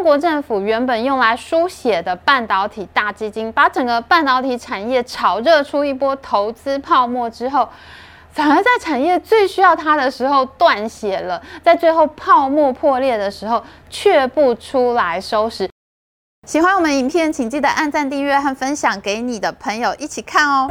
中国政府原本用来书写的半导体大基金，把整个半导体产业炒热出一波投资泡沫之后，反而在产业最需要它的时候断血了，在最后泡沫破裂的时候却不出来收拾。喜欢我们影片，请记得按赞、订阅和分享给你的朋友一起看哦。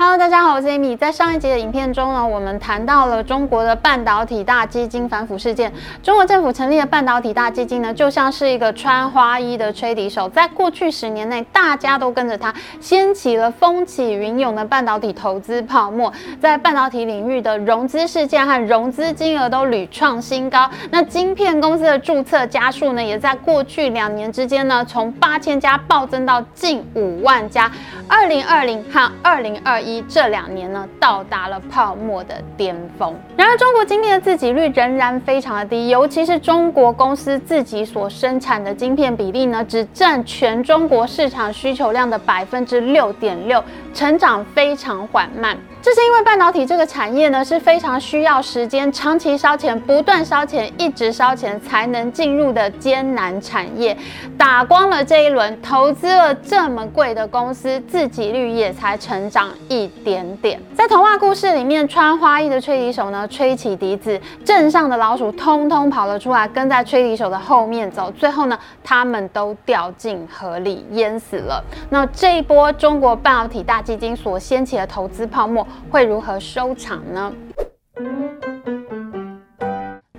Hello，大家好，我是 Amy。在上一集的影片中呢，我们谈到了中国的半导体大基金反腐事件。中国政府成立的半导体大基金呢，就像是一个穿花衣的吹笛手，在过去十年内，大家都跟着他，掀起了风起云涌的半导体投资泡沫。在半导体领域的融资事件和融资金额都屡创新高。那晶片公司的注册家数呢，也在过去两年之间呢，从八千家暴增到近五万家。二零二零和二零二一。这两年呢，到达了泡沫的巅峰。然而，中国晶片的自给率仍然非常的低，尤其是中国公司自己所生产的晶片比例呢，只占全中国市场需求量的百分之六点六，成长非常缓慢。这是因为半导体这个产业呢是非常需要时间、长期烧钱、不断烧钱、一直烧钱才能进入的艰难产业。打光了这一轮，投资了这么贵的公司，自给率也才成长一点点。在童话故事里面，穿花衣的吹笛手呢吹起笛子，镇上的老鼠通通跑了出来，跟在吹笛手的后面走。最后呢，他们都掉进河里淹死了。那这一波中国半导体大基金所掀起的投资泡沫。会如何收场呢？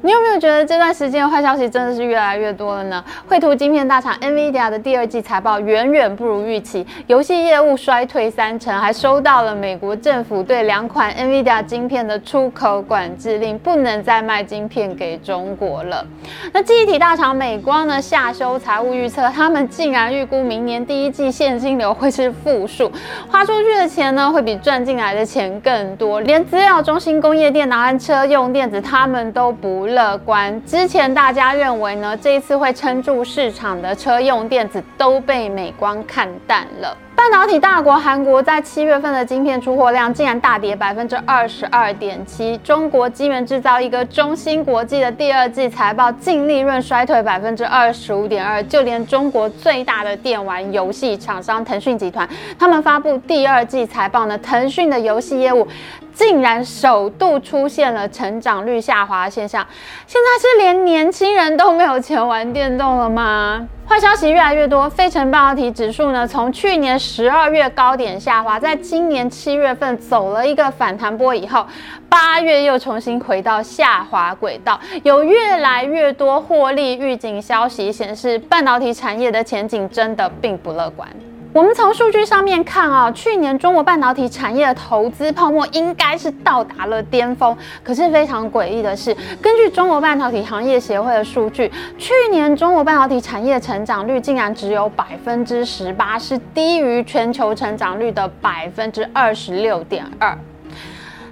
你有没有觉得这段时间的坏消息真的是越来越多了呢？绘图晶片大厂 NVIDIA 的第二季财报远远不如预期，游戏业务衰退三成，还收到了美国政府对两款 NVIDIA 晶片的出口管制令，不能再卖晶片给中国了。那记忆体大厂美光呢？下修财务预测，他们竟然预估明年第一季现金流会是负数，花出去的钱呢会比赚进来的钱更多，连资料中心、工业电脑和车用电子，他们都不。乐观，之前大家认为呢，这一次会撑住市场的车用电子都被美光看淡了。半导体大国韩国在七月份的晶片出货量竟然大跌百分之二十二点七。中国晶圆制造一个中芯国际的第二季财报净利润衰退百分之二十五点二。就连中国最大的电玩游戏厂商腾讯集团，他们发布第二季财报呢，腾讯的游戏业务竟然首度出现了成长率下滑现象。现在是连年轻人都没有钱玩电动了吗？坏消息越来越多，费城半导体指数呢，从去年十二月高点下滑，在今年七月份走了一个反弹波以后，八月又重新回到下滑轨道，有越来越多获利预警消息显示，半导体产业的前景真的并不乐观。我们从数据上面看啊，去年中国半导体产业的投资泡沫应该是到达了巅峰。可是非常诡异的是，根据中国半导体行业协会的数据，去年中国半导体产业成长率竟然只有百分之十八，是低于全球成长率的百分之二十六点二。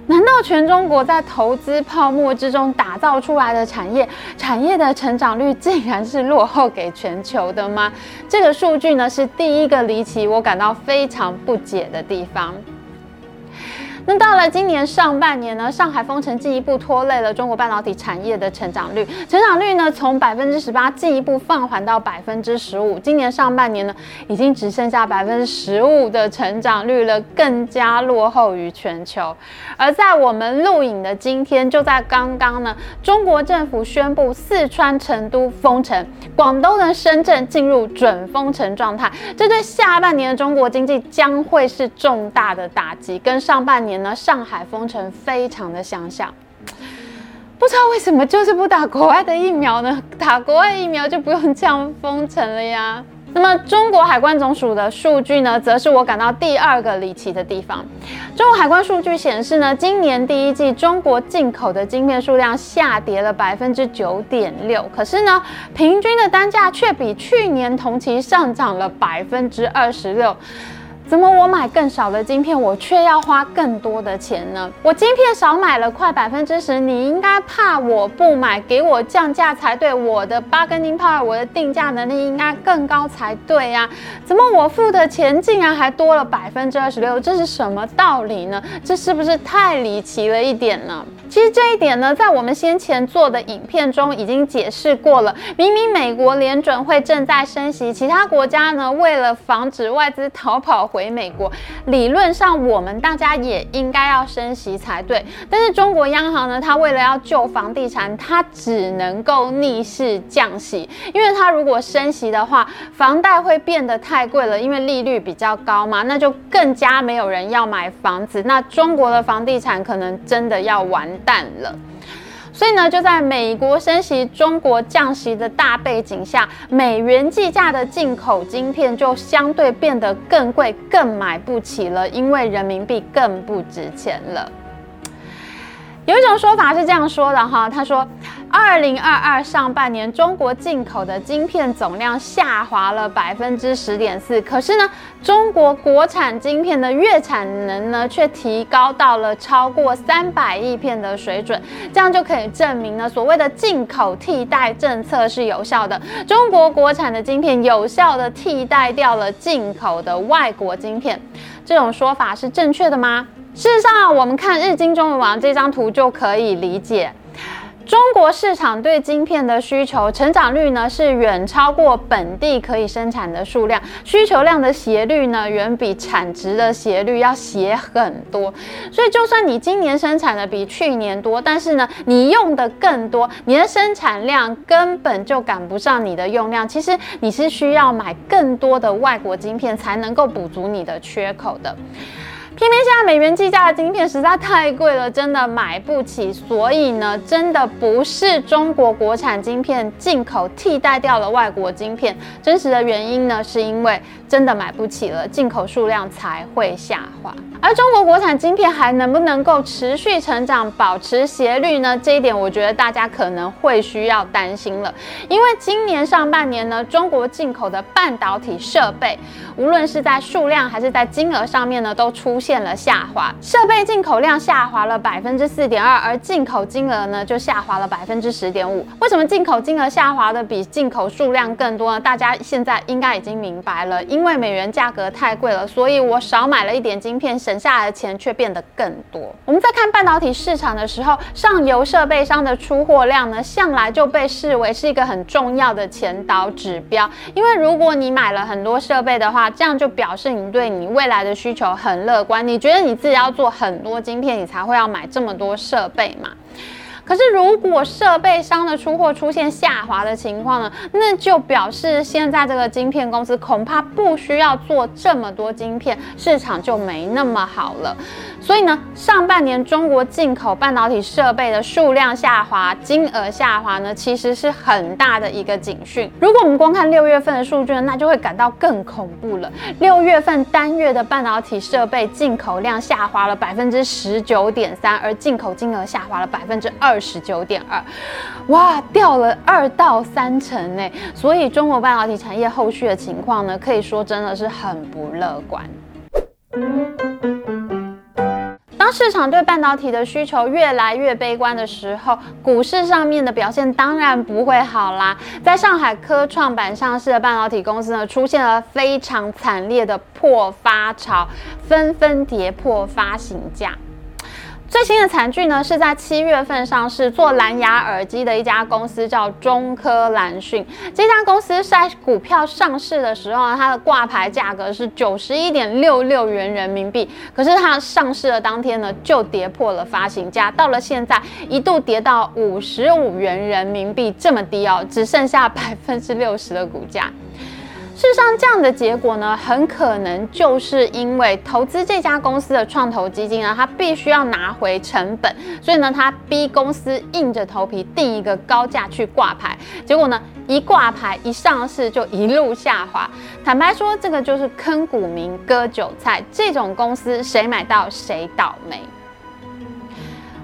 难道全中国在投资泡沫之中打造出来的产业，产业的成长率竟然是落后给全球的吗？这个数据呢，是第一个离奇，我感到非常不解的地方。那到了今年上半年呢，上海封城进一步拖累了中国半导体产业的成长率，成长率呢从百分之十八进一步放缓到百分之十五。今年上半年呢，已经只剩下百分之十五的成长率了，更加落后于全球。而在我们录影的今天，就在刚刚呢，中国政府宣布四川成都封城，广东的深圳进入准封城状态，这对下半年的中国经济将会是重大的打击，跟上半年。呢，上海封城非常的相像，不知道为什么就是不打国外的疫苗呢？打国外疫苗就不用这样封城了呀。那么中国海关总署的数据呢，则是我感到第二个离奇的地方。中国海关数据显示呢，今年第一季中国进口的晶片数量下跌了百分之九点六，可是呢，平均的单价却比去年同期上涨了百分之二十六。怎么我买更少的晶片，我却要花更多的钱呢？我晶片少买了快百分之十，你应该怕我不买，给我降价才对。我的八根金泡，我的定价能力应该更高才对呀？怎么我付的钱竟然还多了百分之二十六？这是什么道理呢？这是不是太离奇了一点呢？其实这一点呢，在我们先前做的影片中已经解释过了。明明美国联准会正在升息，其他国家呢，为了防止外资逃跑回回美国，理论上我们大家也应该要升息才对。但是中国央行呢，它为了要救房地产，它只能够逆势降息，因为它如果升息的话，房贷会变得太贵了，因为利率比较高嘛，那就更加没有人要买房子，那中国的房地产可能真的要完蛋了。所以呢，就在美国升息、中国降息的大背景下，美元计价的进口晶片就相对变得更贵、更买不起了，因为人民币更不值钱了。有一种说法是这样说的哈，他说，二零二二上半年中国进口的晶片总量下滑了百分之十点四，可是呢，中国国产晶片的月产能呢却提高到了超过三百亿片的水准，这样就可以证明呢，所谓的进口替代政策是有效的，中国国产的晶片有效的替代掉了进口的外国晶片，这种说法是正确的吗？事实上，我们看日经中文网这张图就可以理解，中国市场对晶片的需求成长率呢是远超过本地可以生产的数量，需求量的斜率呢远比产值的斜率要斜很多。所以，就算你今年生产的比去年多，但是呢你用的更多，你的生产量根本就赶不上你的用量。其实你是需要买更多的外国晶片才能够补足你的缺口的。偏偏现在美元计价的晶片实在太贵了，真的买不起。所以呢，真的不是中国国产晶片进口替代掉了外国晶片，真实的原因呢，是因为真的买不起了，进口数量才会下滑。而中国国产晶片还能不能够持续成长、保持斜率呢？这一点我觉得大家可能会需要担心了，因为今年上半年呢，中国进口的半导体设备，无论是在数量还是在金额上面呢，都出现。了下滑，设备进口量下滑了百分之四点二，而进口金额呢就下滑了百分之十点五。为什么进口金额下滑的比进口数量更多呢？大家现在应该已经明白了，因因为美元价格太贵了，所以我少买了一点晶片，省下来的钱却变得更多。我们在看半导体市场的时候，上游设备商的出货量呢，向来就被视为是一个很重要的前导指标。因为如果你买了很多设备的话，这样就表示你对你未来的需求很乐观。你觉得你自己要做很多晶片，你才会要买这么多设备嘛？可是，如果设备商的出货出现下滑的情况呢？那就表示现在这个晶片公司恐怕不需要做这么多晶片，市场就没那么好了。所以呢，上半年中国进口半导体设备的数量下滑、金额下滑呢，其实是很大的一个警讯。如果我们光看六月份的数据呢，那就会感到更恐怖了。六月份单月的半导体设备进口量下滑了百分之十九点三，而进口金额下滑了百分之二。十九点二，哇，掉了二到三成呢。所以中国半导体产业后续的情况呢，可以说真的是很不乐观。当市场对半导体的需求越来越悲观的时候，股市上面的表现当然不会好啦。在上海科创板上市的半导体公司呢，出现了非常惨烈的破发潮，纷纷跌破发行价。最新的惨剧呢，是在七月份上市做蓝牙耳机的一家公司，叫中科蓝讯。这家公司在股票上市的时候，它的挂牌价格是九十一点六六元人民币。可是它上市的当天呢，就跌破了发行价，到了现在一度跌到五十五元人民币这么低哦，只剩下百分之六十的股价。事实上，这样的结果呢，很可能就是因为投资这家公司的创投基金呢，它必须要拿回成本，所以呢，它逼公司硬着头皮定一个高价去挂牌。结果呢，一挂牌一上市就一路下滑。坦白说，这个就是坑股民割韭菜，这种公司谁买到谁倒霉。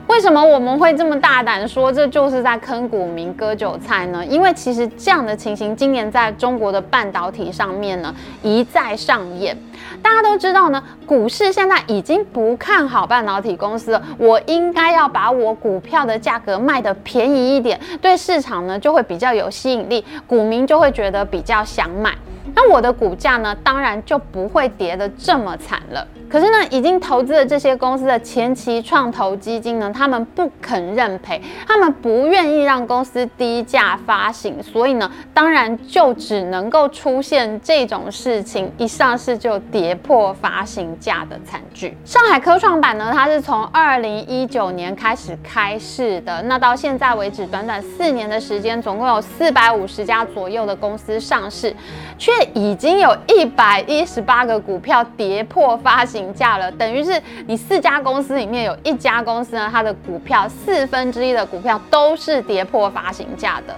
为什么我们会这么大胆说这就是在坑股民割韭菜呢？因为其实这样的情形今年在中国的半导体上面呢一再上演。大家都知道呢，股市现在已经不看好半导体公司了，我应该要把我股票的价格卖得便宜一点，对市场呢就会比较有吸引力，股民就会觉得比较想买。那我的股价呢，当然就不会跌得这么惨了。可是呢，已经投资的这些公司的前期创投基金呢，他们不肯认赔，他们不愿意让公司低价发行，所以呢，当然就只能够出现这种事情，一上市就跌破发行价的惨剧。上海科创板呢，它是从二零一九年开始开市的，那到现在为止，短短四年的时间，总共有四百五十家左右的公司上市，却已经有一百一十八个股票跌破发行行价了，等于是你四家公司里面有一家公司呢，它的股票四分之一的股票都是跌破发行价的。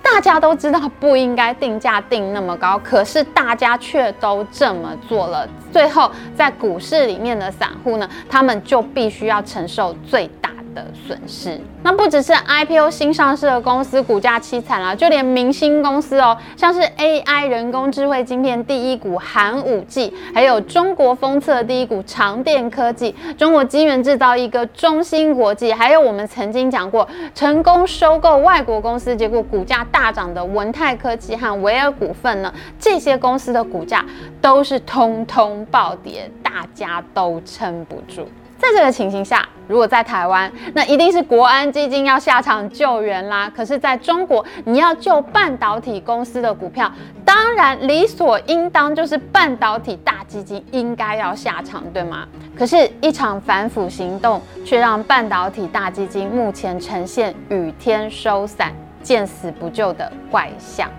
大家都知道不应该定价定那么高，可是大家却都这么做了，最后在股市里面的散户呢，他们就必须要承受最。的损失，那不只是 IPO 新上市的公司股价凄惨了，就连明星公司哦，像是 AI 人工智慧晶片第一股寒武纪，还有中国封测第一股长电科技，中国晶圆制造一个中芯国际，还有我们曾经讲过成功收购外国公司，结果股价大涨的文泰科技和维尔股份呢，这些公司的股价都是通通暴跌，大家都撑不住。在这个情形下，如果在台湾，那一定是国安基金要下场救援啦。可是，在中国，你要救半导体公司的股票，当然理所应当就是半导体大基金应该要下场，对吗？可是，一场反腐行动却让半导体大基金目前呈现雨天收伞、见死不救的怪象。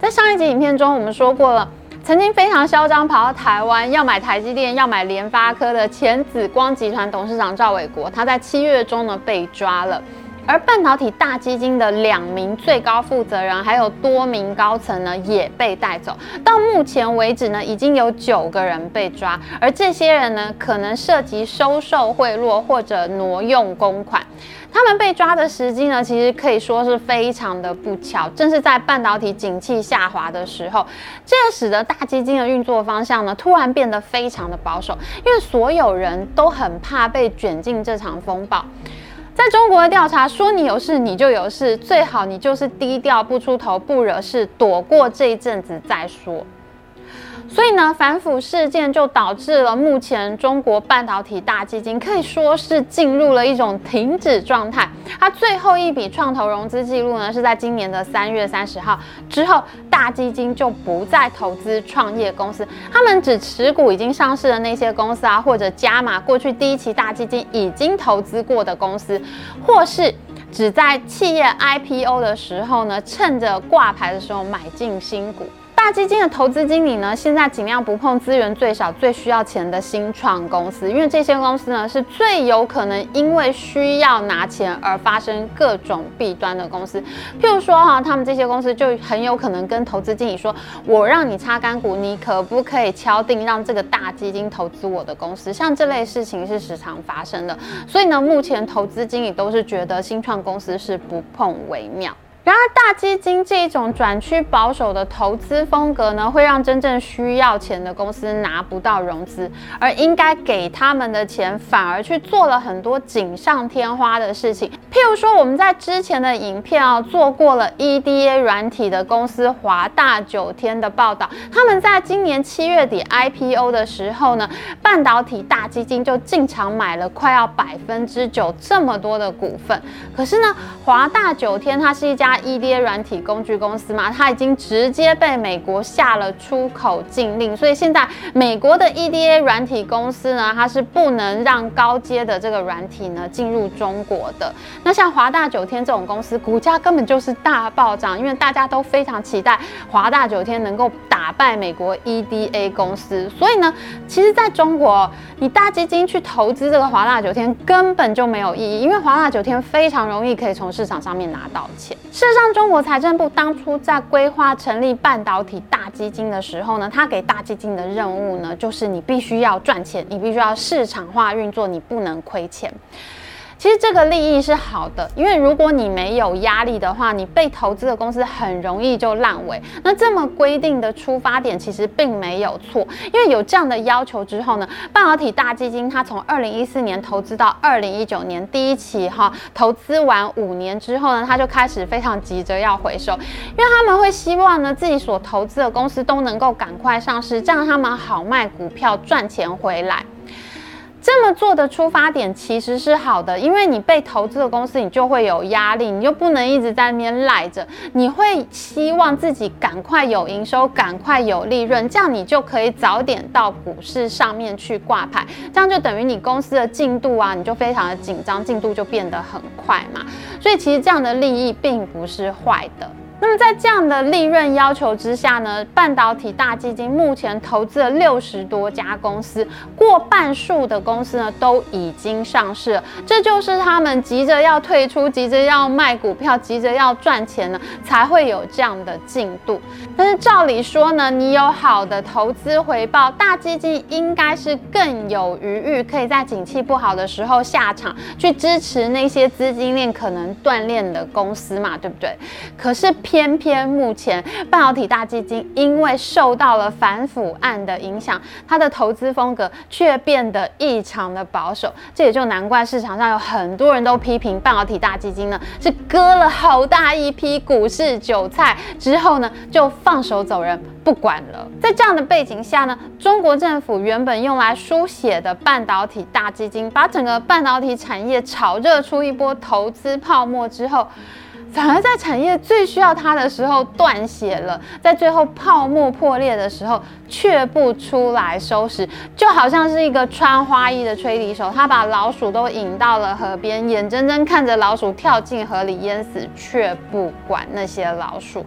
在上一集影片中，我们说过了。曾经非常嚣张跑到台湾要买台积电、要买联发科的前紫光集团董事长赵伟国，他在七月中呢被抓了。而半导体大基金的两名最高负责人，还有多名高层呢，也被带走。到目前为止呢，已经有九个人被抓，而这些人呢，可能涉及收受贿赂或者挪用公款。他们被抓的时机呢，其实可以说是非常的不巧，正是在半导体景气下滑的时候，这使得大基金的运作方向呢，突然变得非常的保守，因为所有人都很怕被卷进这场风暴。在中国的调查说，你有事你就有事，最好你就是低调不出头，不惹事，躲过这一阵子再说。所以呢，反腐事件就导致了目前中国半导体大基金可以说是进入了一种停止状态。它最后一笔创投融资记录呢，是在今年的三月三十号之后，大基金就不再投资创业公司，他们只持股已经上市的那些公司啊，或者加码过去第一期大基金已经投资过的公司，或是只在企业 IPO 的时候呢，趁着挂牌的时候买进新股。大基金的投资经理呢，现在尽量不碰资源最少、最需要钱的新创公司，因为这些公司呢是最有可能因为需要拿钱而发生各种弊端的公司。譬如说哈，他们这些公司就很有可能跟投资经理说：“我让你擦干股，你可不可以敲定让这个大基金投资我的公司？”像这类事情是时常发生的。所以呢，目前投资经理都是觉得新创公司是不碰为妙。然而，大基金这一种转趋保守的投资风格呢，会让真正需要钱的公司拿不到融资，而应该给他们的钱反而去做了很多锦上添花的事情。譬如说，我们在之前的影片啊做过了 EDA 软体的公司华大九天的报道，他们在今年七月底 IPO 的时候呢，半导体大基金就进场买了快要百分之九这么多的股份。可是呢，华大九天它是一家 EDA 软体工具公司嘛，它已经直接被美国下了出口禁令，所以现在美国的 EDA 软体公司呢，它是不能让高阶的这个软体呢进入中国的。那像华大九天这种公司，股价根本就是大暴涨，因为大家都非常期待华大九天能够打败美国 EDA 公司。所以呢，其实在中国，你大基金去投资这个华大九天根本就没有意义，因为华大九天非常容易可以从市场上面拿到钱。事实上，中国财政部当初在规划成立半导体大基金的时候呢，他给大基金的任务呢，就是你必须要赚钱，你必须要市场化运作，你不能亏钱。其实这个利益是好的，因为如果你没有压力的话，你被投资的公司很容易就烂尾。那这么规定的出发点其实并没有错，因为有这样的要求之后呢，半导体大基金它从二零一四年投资到二零一九年第一期哈，投资完五年之后呢，它就开始非常急着要回收，因为他们会希望呢自己所投资的公司都能够赶快上市，这样他们好卖股票赚钱回来。这么做的出发点其实是好的，因为你被投资的公司，你就会有压力，你就不能一直在那边赖着，你会希望自己赶快有营收，赶快有利润，这样你就可以早点到股市上面去挂牌，这样就等于你公司的进度啊，你就非常的紧张，进度就变得很快嘛。所以其实这样的利益并不是坏的。那么在这样的利润要求之下呢，半导体大基金目前投资了六十多家公司，过半数的公司呢都已经上市了。这就是他们急着要退出、急着要卖股票、急着要赚钱呢，才会有这样的进度。但是照理说呢，你有好的投资回报，大基金应该是更有余裕，可以在景气不好的时候下场，去支持那些资金链可能断裂的公司嘛，对不对？可是。偏偏目前半导体大基金因为受到了反腐案的影响，它的投资风格却变得异常的保守。这也就难怪市场上有很多人都批评半导体大基金呢，是割了好大一批股市韭菜之后呢，就放手走人不管了。在这样的背景下呢，中国政府原本用来书写的半导体大基金，把整个半导体产业炒热出一波投资泡沫之后。反而在产业最需要它的时候断血了，在最后泡沫破裂的时候却不出来收拾，就好像是一个穿花衣的吹笛手，他把老鼠都引到了河边，眼睁睁看着老鼠跳进河里淹死，却不管那些老鼠。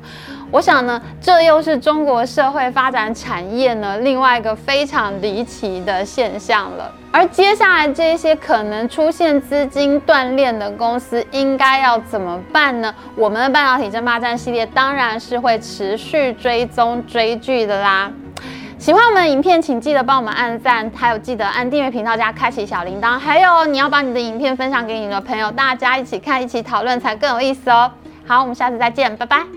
我想呢，这又是中国社会发展产业呢另外一个非常离奇的现象了。而接下来这些可能出现资金断裂的公司，应该要怎么办呢？我们的半导体争霸战系列当然是会持续追踪追剧的啦。喜欢我们的影片，请记得帮我们按赞，还有记得按订阅频道加开启小铃铛。还有你要把你的影片分享给你的朋友，大家一起看，一起讨论才更有意思哦。好，我们下次再见，拜拜。